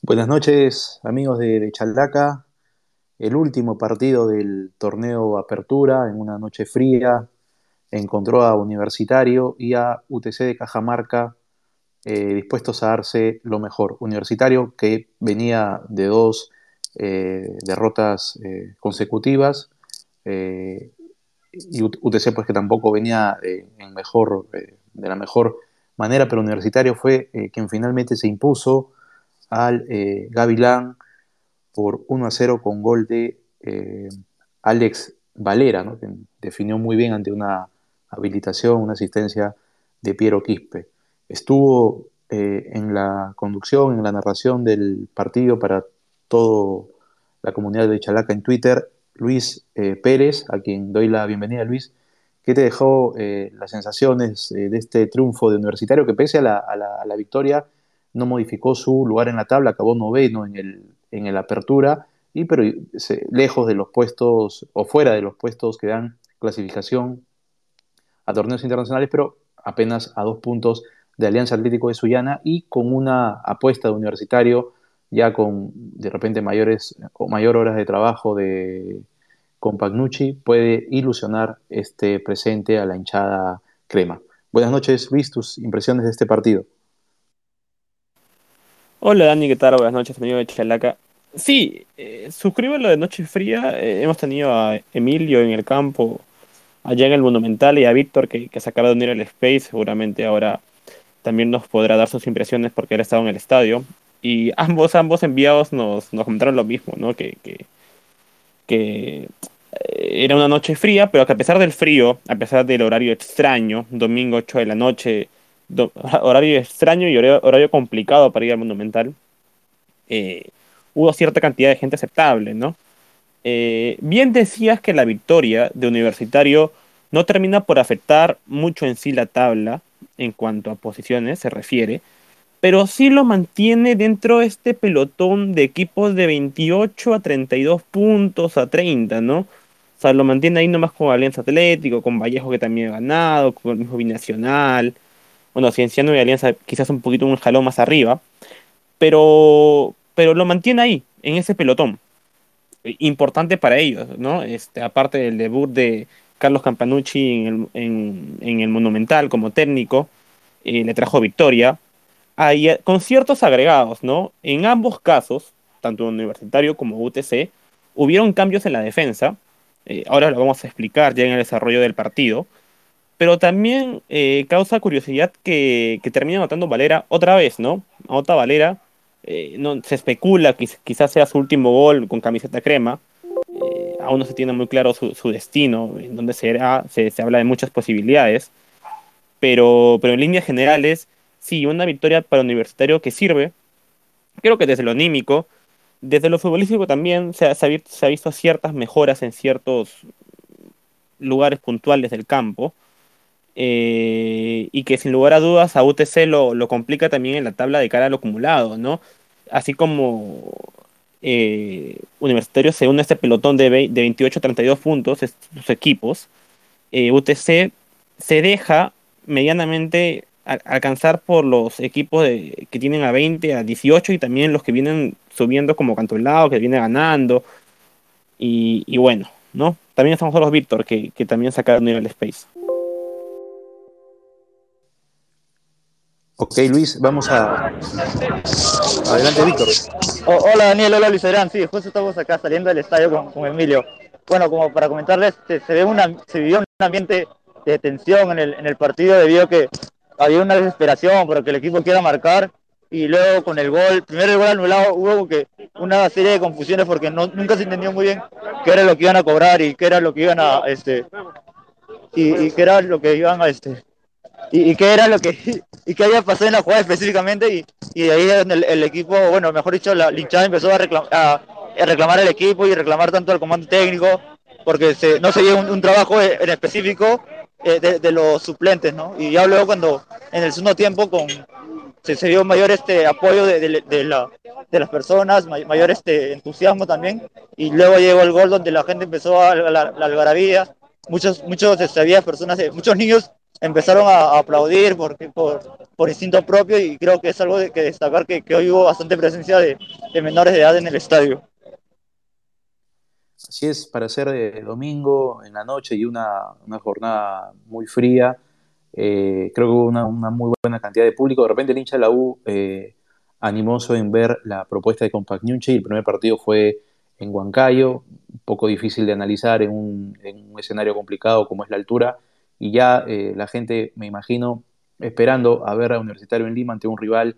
Buenas noches, amigos de, de Chaldaca. El último partido del torneo Apertura, en una noche fría, encontró a Universitario y a UTC de Cajamarca eh, dispuestos a darse lo mejor. Universitario que venía de dos eh, derrotas eh, consecutivas y UTC pues que tampoco venía en mejor, de la mejor manera, pero Universitario fue quien finalmente se impuso al eh, Gavilán por 1 a 0 con gol de eh, Alex Valera, que definió muy bien ante una habilitación, una asistencia de Piero Quispe. Estuvo eh, en la conducción, en la narración del partido para toda la comunidad de Chalaca en Twitter, Luis Pérez, a quien doy la bienvenida, Luis. ¿Qué te dejó las sensaciones de este triunfo de Universitario que pese a la victoria no modificó su lugar en la tabla, acabó noveno en el, en el apertura, y pero lejos de los puestos o fuera de los puestos que dan clasificación a torneos internacionales, pero apenas a dos puntos de Alianza Atlético de Sullana y con una apuesta de universitario ya con de repente mayores o mayor horas de trabajo de con Pagnucci puede ilusionar este presente a la hinchada crema. Buenas noches, Luis, tus impresiones de este partido. Hola Dani, ¿qué tal? Buenas noches, amigo de Chalaca. Sí, eh, suscribo lo de Noche Fría. Eh, hemos tenido a Emilio en el campo, allá en el Monumental, y a Víctor que, que se acaba de unir al Space. Seguramente ahora también nos podrá dar sus impresiones porque él ha estado en el estadio. Y ambos, ambos enviados nos, nos comentaron lo mismo, ¿no? Que, que, que eh, era una noche fría, pero que a pesar del frío, a pesar del horario extraño, domingo 8 de la noche, horario extraño y horario, complicado para ir al Monumental, eh, hubo cierta cantidad de gente aceptable, ¿no? Eh, bien decías que la victoria de Universitario no termina por afectar mucho en sí la tabla en cuanto a posiciones se refiere, pero sí lo mantiene dentro de este pelotón de equipos de 28 a 32 puntos a 30, ¿no? O sea, lo mantiene ahí nomás con Alianza Atlético, con Vallejo que también ha ganado, con el mismo Binacional. Bueno, Cienciano y Alianza quizás un poquito un escalón más arriba, pero, pero lo mantiene ahí, en ese pelotón. Importante para ellos, ¿no? Este, aparte del debut de Carlos Campanucci en el, en, el Monumental como técnico, eh, le trajo victoria. Eh, con ciertos agregados, ¿no? En ambos casos, tanto Universitario como UTC, hubieron cambios en la defensa. Eh, ahora lo vamos a explicar ya en el desarrollo del partido pero también eh, causa curiosidad que, que termine anotando Valera otra vez, ¿no? Anota Valera, eh, se especula que quizás sea su último gol con camiseta crema, eh, aún no se tiene muy claro su, destino, en donde será, se, habla de muchas posibilidades, pero, pero en líneas generales, sí, una victoria para Universitario que sirve, creo que desde lo anímico, desde lo futbolístico también se ha, se ha visto ciertas mejoras en ciertos lugares puntuales del campo, eh, y que sin lugar a dudas a UTC lo, lo, complica también en la tabla de cara al acumulado, ¿no? Así como eh, Universitario se une a este pelotón de, de 28 a 32 puntos, sus equipos, eh, UTC se deja medianamente a, alcanzar por los equipos de, que tienen a 20, a 18 y también los que vienen subiendo como Cantolao, que viene ganando. Y, bueno, ¿no? También estamos los Víctor, que, que también sacaron nivel space. Ok, Luis, vamos a. Adelante, Víctor. Oh, hola, Daniel, hola, Luis Adrián. Sí, justo estamos acá saliendo del estadio con, Emilio. Bueno, como para comentarles, se, se, ve una, vivió un ambiente de tensión en el, partido debido a que había una desesperación por que el equipo quiera marcar y luego con el gol, primero el gol anulado, hubo que una serie de confusiones porque nunca se entendió muy bien qué era lo que iban a cobrar y qué era lo que iban a, este, y, qué era lo que iban a, este, y, qué era lo que y qué había pasado en la jugada específicamente y, y ahí el, el, equipo, bueno, mejor dicho, la hinchada empezó a, reclam a, a, reclamar al equipo y reclamar tanto al comando técnico porque se, no se dio un, un, trabajo en específico eh, de, de, los suplentes, ¿no? Y ya luego cuando en el segundo tiempo con se, se dio mayor este apoyo de, de, de, la, de las personas, mayor este entusiasmo también y luego llegó el gol donde la gente empezó a la, la, la algarabía, muchos muchos este, había personas, muchos niños empezaron a, aplaudir por, por, instinto propio y creo que es algo de que destacar que, hoy hubo bastante presencia de, menores de edad en el estadio. Así es, para ser de domingo en la noche y una, jornada muy fría, eh, creo que hubo una, muy buena cantidad de público. De repente el hincha de la U eh, animoso en ver la propuesta de Compact y El primer partido fue en Huancayo, un poco difícil de analizar en un, escenario complicado como es la altura, y ya eh, la gente, me imagino, esperando a ver a Universitario en Lima ante un rival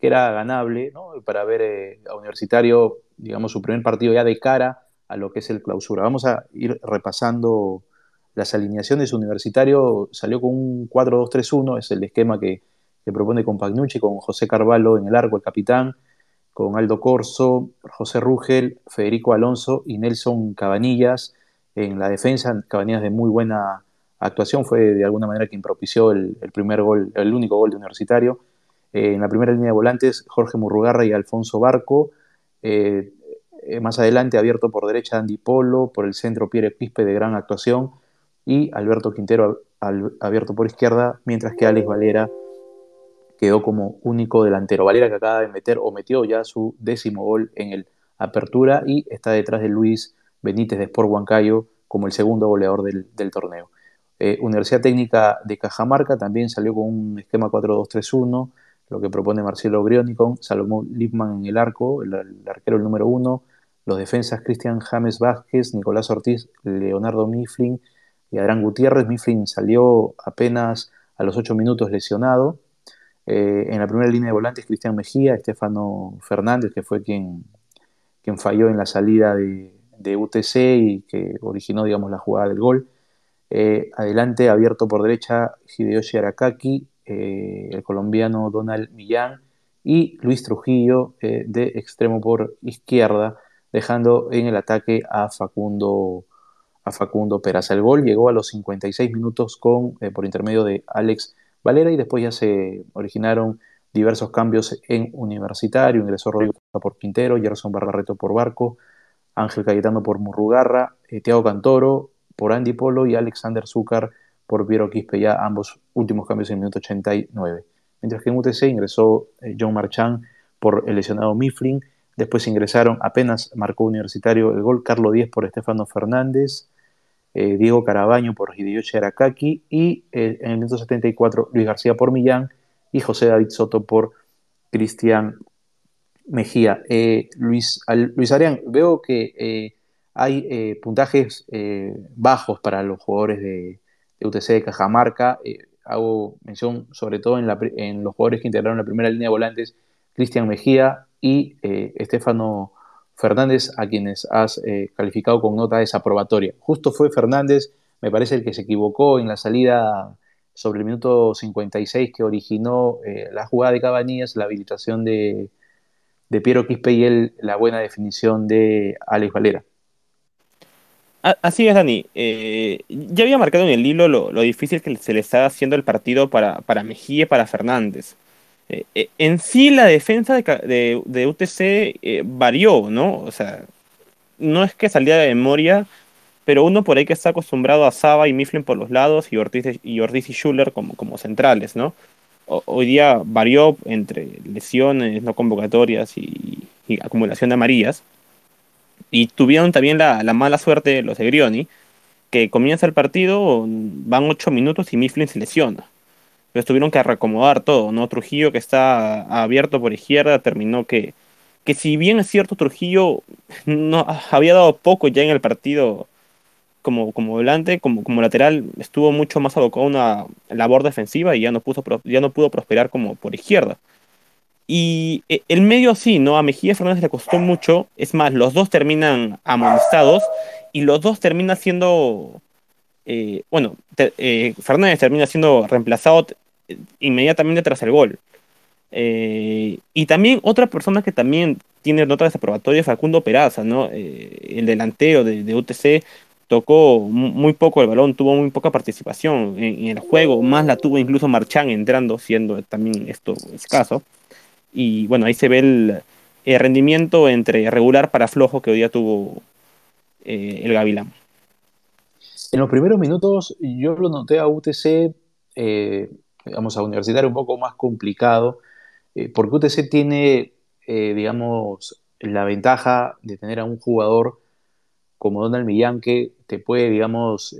que era ganable, ¿no? para ver eh, a Universitario, digamos, su primer partido ya de cara a lo que es el clausura. Vamos a ir repasando las alineaciones. Universitario salió con un 4-2-3-1, es el esquema que, propone con Pagnucci, con José Carvalho en el arco, el capitán, con Aldo Corso, José Rugel, Federico Alonso y Nelson Cabanillas en la defensa. Cabanillas de muy buena actuación, fue de alguna manera quien propició el, primer gol, el único gol de Universitario. Eh, en la primera línea de volantes, Jorge Murrugarra y Alfonso Barco. Eh, eh, más adelante, abierto por derecha, Andy Polo, por el centro, Pierre Quispe de gran actuación, y Alberto Quintero abierto por izquierda, mientras que Alex Valera quedó como único delantero. Valera que acaba de meter o metió ya su décimo gol en el Apertura y está detrás de Luis Benítez de Sport Huancayo como el segundo goleador del, torneo. Eh, Universidad Técnica de Cajamarca también salió con un esquema 4-2-3-1, lo que propone Marcelo Grioni con Salomón Lipman en el arco, el, arquero el número uno, los defensas Cristian James Vázquez, Nicolás Ortiz, Leonardo Mifflin y Adrián Gutiérrez. Mifflin salió apenas a los ocho minutos lesionado, eh, en la primera línea de volantes, Cristian Mejía, Estefano Fernández, que fue quien, quien falló en la salida de, UTC y que originó, digamos, la jugada del gol. Eh, adelante, abierto por derecha, Hideyoshi Arakaki, eh, el colombiano Donald Millán y Luis Trujillo de extremo por izquierda, dejando en el ataque a Facundo, a Facundo Peraza. El gol llegó a los 56 minutos con, por intermedio de Alex Valera y después ya se originaron diversos cambios en Universitario, ingresó Rodrigo por Quintero, Gerson Barbarreto por Barco, Ángel Cayetano por Murrugarra, eh, Tiago Cantoro por Andy Polo y Alexander Zúcar por Piero Quispe, ya ambos últimos cambios en el minuto 89. Mientras que en UTC ingresó eh, John Marchand por el lesionado Mifflin, después ingresaron, apenas marcó Universitario el gol, Carlos Díez por Estefano Fernández, eh, Diego Carabaño por Hideyoshi Arakaki y eh, en el 1974 Luis García por Millán y José David Soto por Cristian Mejía. Luis, Luis Arián, veo que hay puntajes bajos para los jugadores de, UTC de Cajamarca. hago mención sobre todo en, en, los jugadores que integraron la primera línea de volantes, Cristian Mejía y Estefano Fernández, a quienes has eh, calificado con nota desaprobatoria. Justo fue Fernández, me parece el que se equivocó en la salida sobre el minuto 56 que originó eh, la jugada de Cabanillas, la habilitación de, Piero Quispe y él, la buena definición de Alex Valera. Así es, Dani. Eh, ya había marcado en el libro lo, difícil que se le está haciendo el partido para, para Mejía y para Fernández. Eh, eh, en sí la defensa de, UTC eh, varió, ¿no? O sea, no es que salía de memoria, pero uno por ahí que está acostumbrado a Saba y Mifflin por los lados y Ortiz y, Ortiz y Schuller como, como centrales, ¿no? hoy día varió entre lesiones, no convocatorias y, acumulación de amarillas. Y tuvieron también la, mala suerte los de Grioni, que comienza el partido, van ocho minutos y Mifflin se lesiona. Entonces tuvieron que reacomodar todo, ¿no? Trujillo que está abierto por izquierda terminó que, que si bien es cierto Trujillo no había dado poco ya en el partido como, como volante, como, como lateral, estuvo mucho más abocado a una labor defensiva y ya no, puso, ya no pudo prosperar como por izquierda. Y eh, el medio sí, ¿no? A Mejía Fernández le costó mucho. Es más, los dos terminan amonestados y los dos terminan siendo. Eh, bueno, eh, Fernández termina siendo reemplazado inmediatamente tras el gol. Eh, y también otra persona que también tiene nota desaprobatoria es Facundo Peraza, ¿no? Eh, el delantero de, UTC tocó muy poco el balón, tuvo muy poca participación en, el juego, más la tuvo incluso Marchán entrando, siendo también esto escaso. Y bueno, ahí se ve el, rendimiento entre regular para flojo que hoy día tuvo eh, el Gavilán. En los primeros minutos yo lo noté a UTC eh, digamos, a Universitario un poco más complicado, eh, porque UTC tiene, eh, digamos, la ventaja de tener a un jugador como Donald Millán que te puede, digamos,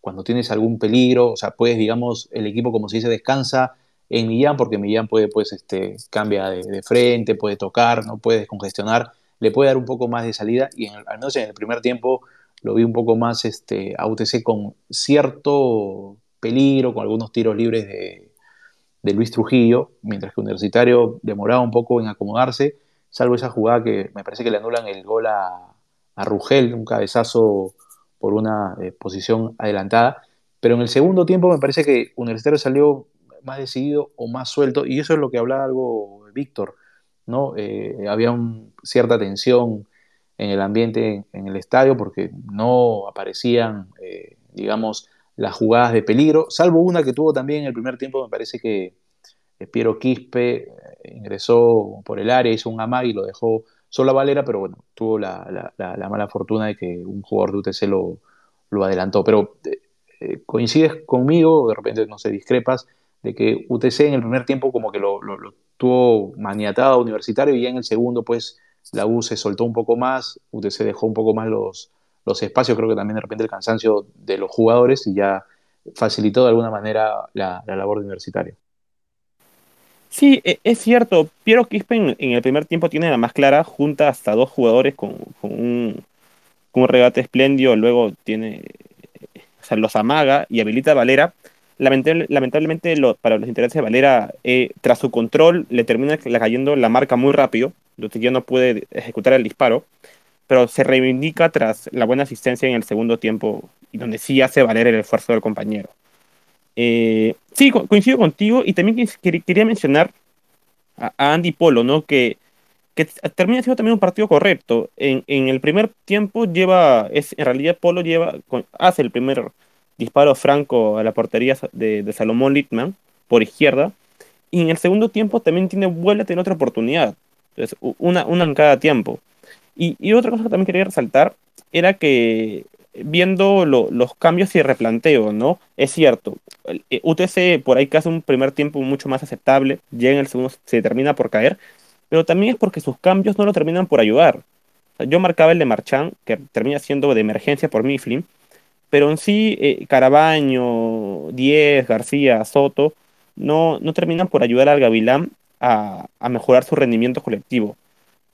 cuando tienes algún peligro, o sea, puedes, digamos, el equipo, como se dice, descansa en Millán, porque Millán puede, pues, este, cambia de, frente, puede tocar, no puede descongestionar, le puede dar un poco más de salida, y al menos en el primer tiempo lo vi un poco más este, a UTC con cierto peligro, con algunos tiros libres de, Luis Trujillo, mientras que Universitario demoraba un poco en acomodarse, salvo esa jugada que me parece que le anulan el gol a, a Rugel, un cabezazo por una eh, posición adelantada. Pero en el segundo tiempo me parece que Universitario salió más decidido o más suelto, y eso es lo que hablaba algo Víctor, ¿no? Eh, había cierta tensión en el ambiente en, el estadio porque no aparecían, eh, digamos, las jugadas de peligro, salvo una que tuvo también en el primer tiempo, me parece que eh, Piero Quispe ingresó por el área, hizo un amag y lo dejó solo a Valera, pero bueno, tuvo la, mala fortuna de que un jugador de UTC lo, lo adelantó. Pero coincides conmigo, de repente no sé, discrepas, de que UTC en el primer tiempo como que lo, tuvo maniatado universitario y ya en el segundo pues la U se soltó un poco más, UTC dejó un poco más los, los espacios, creo que también de repente el cansancio de los jugadores y ya facilitó de alguna manera la, labor de universitario. Sí, e, es cierto. Piero Quispe en, el primer tiempo tiene la más clara, junta hasta dos jugadores con, un, regate espléndido, luego tiene, los amaga y habilita a Valera lamentablemente para los intereses de Valera, eh, tras su control, le termina cayendo la marca muy rápido, donde ya no puede ejecutar el disparo, pero se reivindica tras la buena asistencia en el segundo tiempo y donde sí hace valer el esfuerzo del compañero. Eh, sí, coincido contigo y también quería mencionar a, Andy Polo, ¿no? Que, termina siendo también un partido correcto. En, en, el primer tiempo lleva, es, en realidad Polo lleva, hace el primer disparo franco a la portería de, Salomón Littman por izquierda. Y en el segundo tiempo también tiene, vuelve a tener otra oportunidad. Entonces, una, una en cada tiempo. Y, otra cosa que también quería resaltar era que viendo los cambios y replanteo, ¿no? Es cierto, eh, UTC por ahí que hace un primer tiempo mucho más aceptable, llega en el segundo se termina por caer, pero también es porque sus cambios no lo terminan por ayudar. yo marcaba el de Marchán, que termina siendo de emergencia por Mifflin, pero en sí eh, Carabaño, Diez, García, Soto, no, no terminan por ayudar al Gavilán a, mejorar su rendimiento colectivo.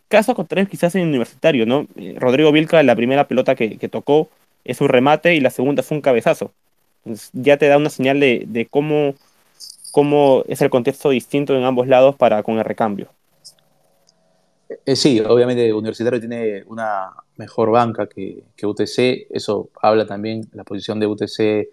Caso contrario quizás en universitario, ¿no? Eh, Rodrigo Vilca, la primera pelota que, tocó es un remate y la segunda fue un cabezazo. ya te da una señal de, cómo, cómo es el contexto distinto en ambos lados para con el recambio. Eh, sí, obviamente Universitario tiene una mejor banca que, UTC, eso habla también la posición de UTC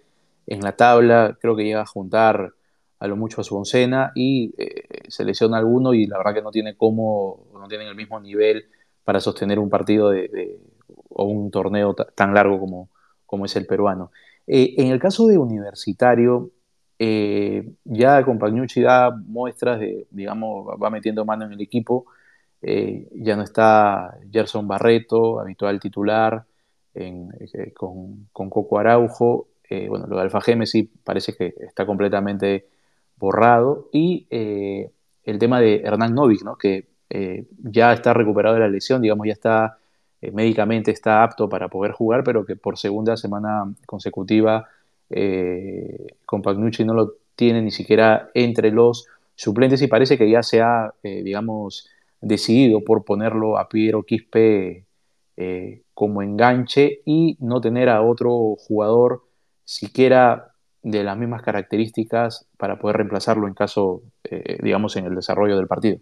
en la tabla, creo que llega a juntar a lo mucho a su oncena y eh, se lesiona alguno y la verdad que no tiene cómo, no tienen el mismo nivel para sostener un partido de, o un torneo tan largo como, como es el peruano. Eh, en el caso de Universitario, ya Compagnucci da muestras de, digamos, va metiendo mano en el equipo, eh, ya no está Gerson Barreto, habitual titular, eh, con, Coco Araujo. Eh, bueno, lo de Alfa sí parece que está completamente borrado. Y el tema de Hernán Novik, ¿no? que ya está recuperado de la lesión, digamos, ya está médicamente está apto para poder jugar, pero que por segunda semana consecutiva con Pagnucci no lo tiene ni siquiera entre los suplentes y parece que ya se ha, digamos, decidido por ponerlo a Piero Quispe eh, como enganche y no tener a otro jugador siquiera de las mismas características para poder reemplazarlo en caso, eh, digamos, en el desarrollo del partido.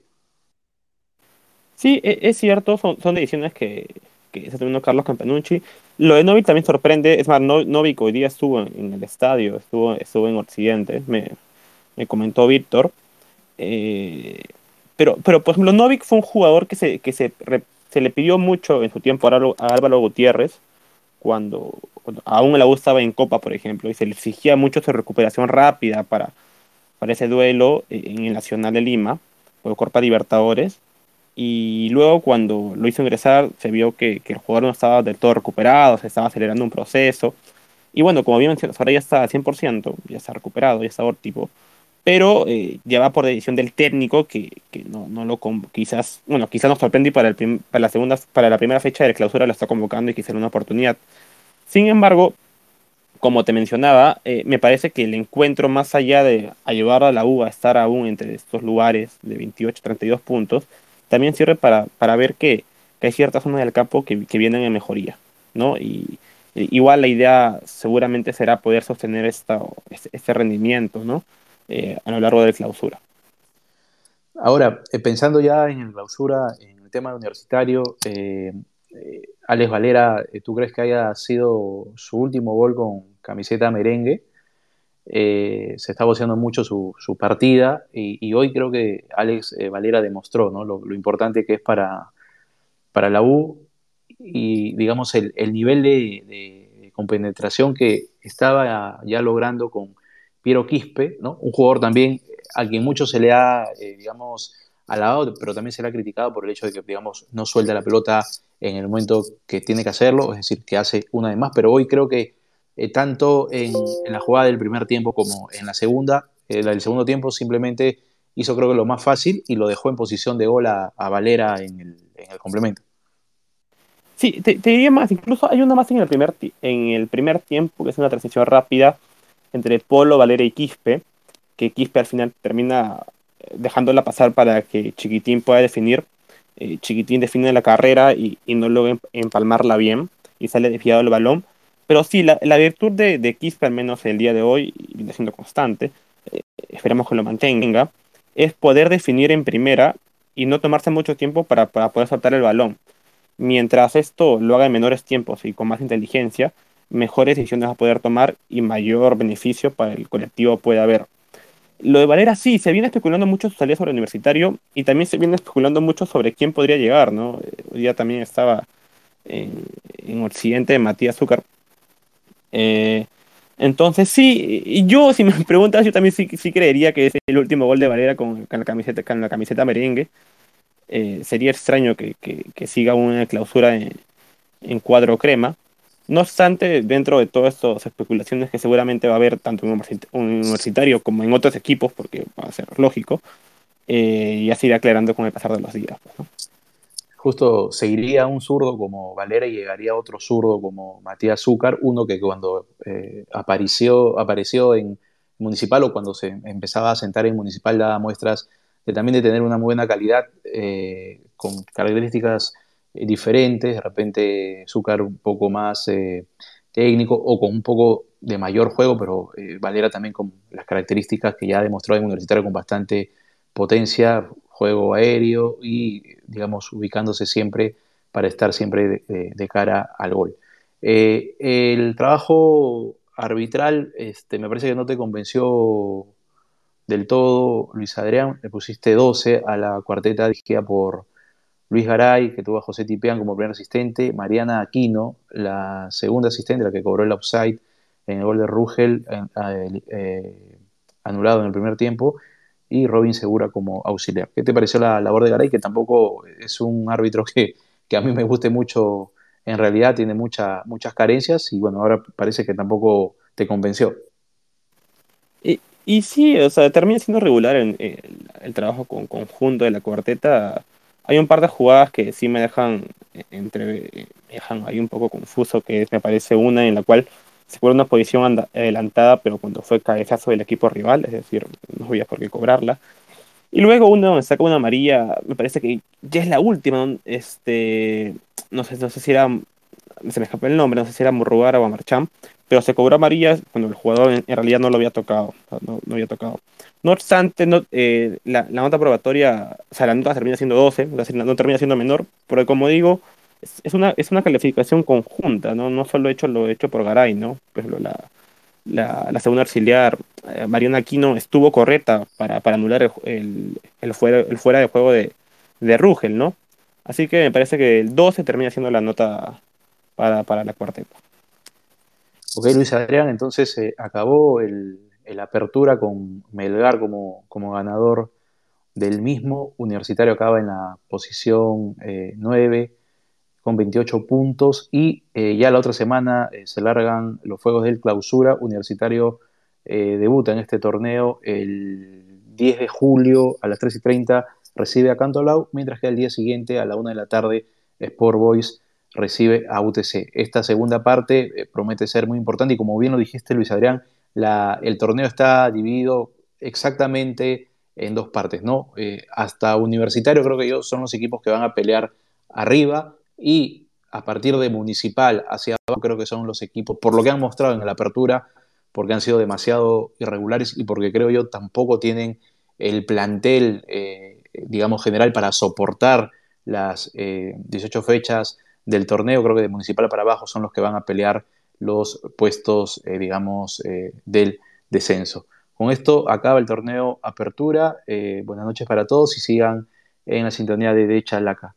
Sí, e, es cierto, son, decisiones que, que está teniendo Carlos Campanucci. Lo de Novik también sorprende, es más, Novik hoy día estuvo en, el estadio, estuvo, estuvo en Occidente, me, me comentó Víctor. Eh, pero, pero, por ejemplo, Novik fue un jugador que se, que se, se le pidió mucho en su tiempo a Álvaro, Gutiérrez, cuando, aún la U estaba en Copa, por ejemplo, y se le exigía mucho su recuperación rápida para, para ese duelo en el Nacional de Lima, por Copa Libertadores. Y luego cuando lo hizo ingresar, se vio que, que, el jugador no estaba del todo recuperado, se estaba acelerando un proceso. Y bueno, como bien mencionas, ahora ya está al 100%, ya está recuperado, ya está óptimo. Pero eh, ya va por decisión del técnico que, que no, no, lo quizás, bueno, quizás nos sorprende y para, el para, la segunda, para la primera fecha de clausura lo está convocando y quizás una oportunidad. Sin embargo, como te mencionaba, eh, me parece que el encuentro, más allá de ayudar a la U a estar aún entre estos lugares de 28, 32 puntos, también sirve para, para ver que, que hay ciertas zonas del campo que, que vienen en mejoría, ¿no? Y, igual la idea seguramente será poder sostener esta, este rendimiento, ¿no? Eh, a lo largo de la clausura. Ahora, eh, pensando ya en la clausura, en el tema universitario, eh, Alex Valera, ¿tú crees que haya sido su último gol con camiseta merengue? se está voceando mucho su, partida y, hoy creo que Alex Valera demostró lo, importante que es para, para la U y digamos el, nivel de, compenetración que estaba ya logrando con Piero Quispe, ¿no? un jugador también a quien mucho se le ha, eh, digamos, alabado, pero también se le ha criticado por el hecho de que, digamos, no suelta la pelota en el momento que tiene que hacerlo, es decir, que hace una de más, pero hoy creo que eh, tanto en, la jugada del primer tiempo como en la segunda, eh, la del segundo tiempo simplemente hizo creo que lo más fácil y lo dejó en posición de gol a, Valera en el, complemento. Sí, te, diría más, incluso hay una más en el primer, en el primer tiempo, que es una transición rápida entre Polo, Valera y Quispe, que Quispe al final termina eh, dejándola pasar para que Chiquitín pueda definir. Eh, Chiquitín define la carrera y, no logra empalmarla bien y sale desviado el balón. Pero sí, la, virtud de, Quispe, al menos el día de hoy, viene siendo constante, eh, esperamos que lo mantenga, es poder definir en primera y no tomarse mucho tiempo para, para poder soltar el balón. Mientras esto lo haga en menores tiempos y con más inteligencia, mejores decisiones a poder tomar y mayor beneficio para el colectivo puede haber. Lo de Valera sí, se viene especulando mucho su salida sobre el universitario y también se viene especulando mucho sobre quién podría llegar, ¿no? Eh, hoy día también estaba en, en Occidente Matías Zúcar. Eh, entonces sí, yo si me preguntas, yo también sí, sí creería que es el último gol de Valera con, la, camiseta, con la camiseta merengue. Eh, sería extraño que, que, siga una clausura en, en cuadro crema. No obstante, dentro de todas estas especulaciones que seguramente va a haber tanto en un universitario como en otros equipos, porque va a ser lógico, eh, ya se irá aclarando con el pasar de los días. Justo seguiría un zurdo como Valera y llegaría otro zurdo como Matías Zúcar, uno que cuando eh, apareció, apareció en Municipal o cuando se empezaba a sentar en Municipal daba muestras de también de tener una buena calidad, eh, con características diferentes, de repente Zúcar un poco más eh, técnico o con un poco de mayor juego, pero eh, Valera también con las características que ya ha demostrado en Universitario con bastante potencia, juego aéreo y, digamos, ubicándose siempre para estar siempre de, cara al gol. el trabajo arbitral, este, me parece que no te convenció del todo, Luis Adrián, le pusiste 12 a la cuarteta dirigida por Luis Garay, que tuvo a José Tipeán como primer asistente, Mariana Aquino, la segunda asistente, la que cobró el offside en el gol de Rugel, eh, anulado en el primer tiempo, y Robin Segura como auxiliar. ¿Qué te pareció la labor de Garay? Que tampoco es un árbitro que, a mí me guste mucho, en realidad tiene muchas carencias, y bueno, ahora parece que tampoco te convenció. Y, y sí, o sea, termina siendo regular en, el trabajo con, conjunto de la cuarteta hay un par de jugadas que sí me dejan entre dejan ahí un poco confuso, que me parece una en la cual se fue una posición adelantada, pero cuando fue cabezazo del equipo rival, es decir, no había por qué cobrarla. Y luego uno donde saca una amarilla, me parece que ya es la última, este, no sé, no sé si era, se me escapó el nombre, no sé si era Murrugara o Marchán, pero se cobró amarilla cuando el jugador en, realidad no lo había tocado, no, no había tocado. No obstante, no, eh, la, nota probatoria, o sea, la nota termina siendo 12, no termina siendo menor, porque como digo, es, una, es una calificación conjunta, ¿no? No solo hecho lo hecho por Garay, ¿no? Pues la, la, la, segunda auxiliar, eh, Mariana Aquino, estuvo correcta para, para anular el, el, fuera, el fuera de juego de, de Rugel, ¿no? Así que me parece que el 12 termina siendo la nota para, para la cuarteta. Ok, Luis Adrián, entonces eh, acabó el, el apertura con Melgar como, como ganador del mismo. Universitario acaba en la posición 9 eh, con 28 puntos y eh, ya la otra semana eh, se largan los Fuegos del Clausura. Universitario debuta en este torneo el 10 de julio a las 3 y 30 recibe a Cantolao, mientras que al día siguiente a la 1 de la tarde Sport Boys recibe a UTC. Esta segunda parte promete ser muy importante y como bien lo dijiste Luis Adrián, el torneo está dividido exactamente en dos partes, ¿no? Eh, hasta Universitario creo que yo son los equipos que van a pelear arriba y a partir de Municipal hacia abajo creo que son los equipos, por lo que han mostrado en la apertura, porque han sido demasiado irregulares y porque creo yo tampoco tienen el plantel, eh, digamos, general para soportar las 18 eh, fechas del torneo, creo que de Municipal para abajo son los que van a pelear los puestos, digamos, del descenso. Con esto acaba el torneo Apertura. Eh, buenas noches para todos y sigan en la sintonía de, de Chalaca.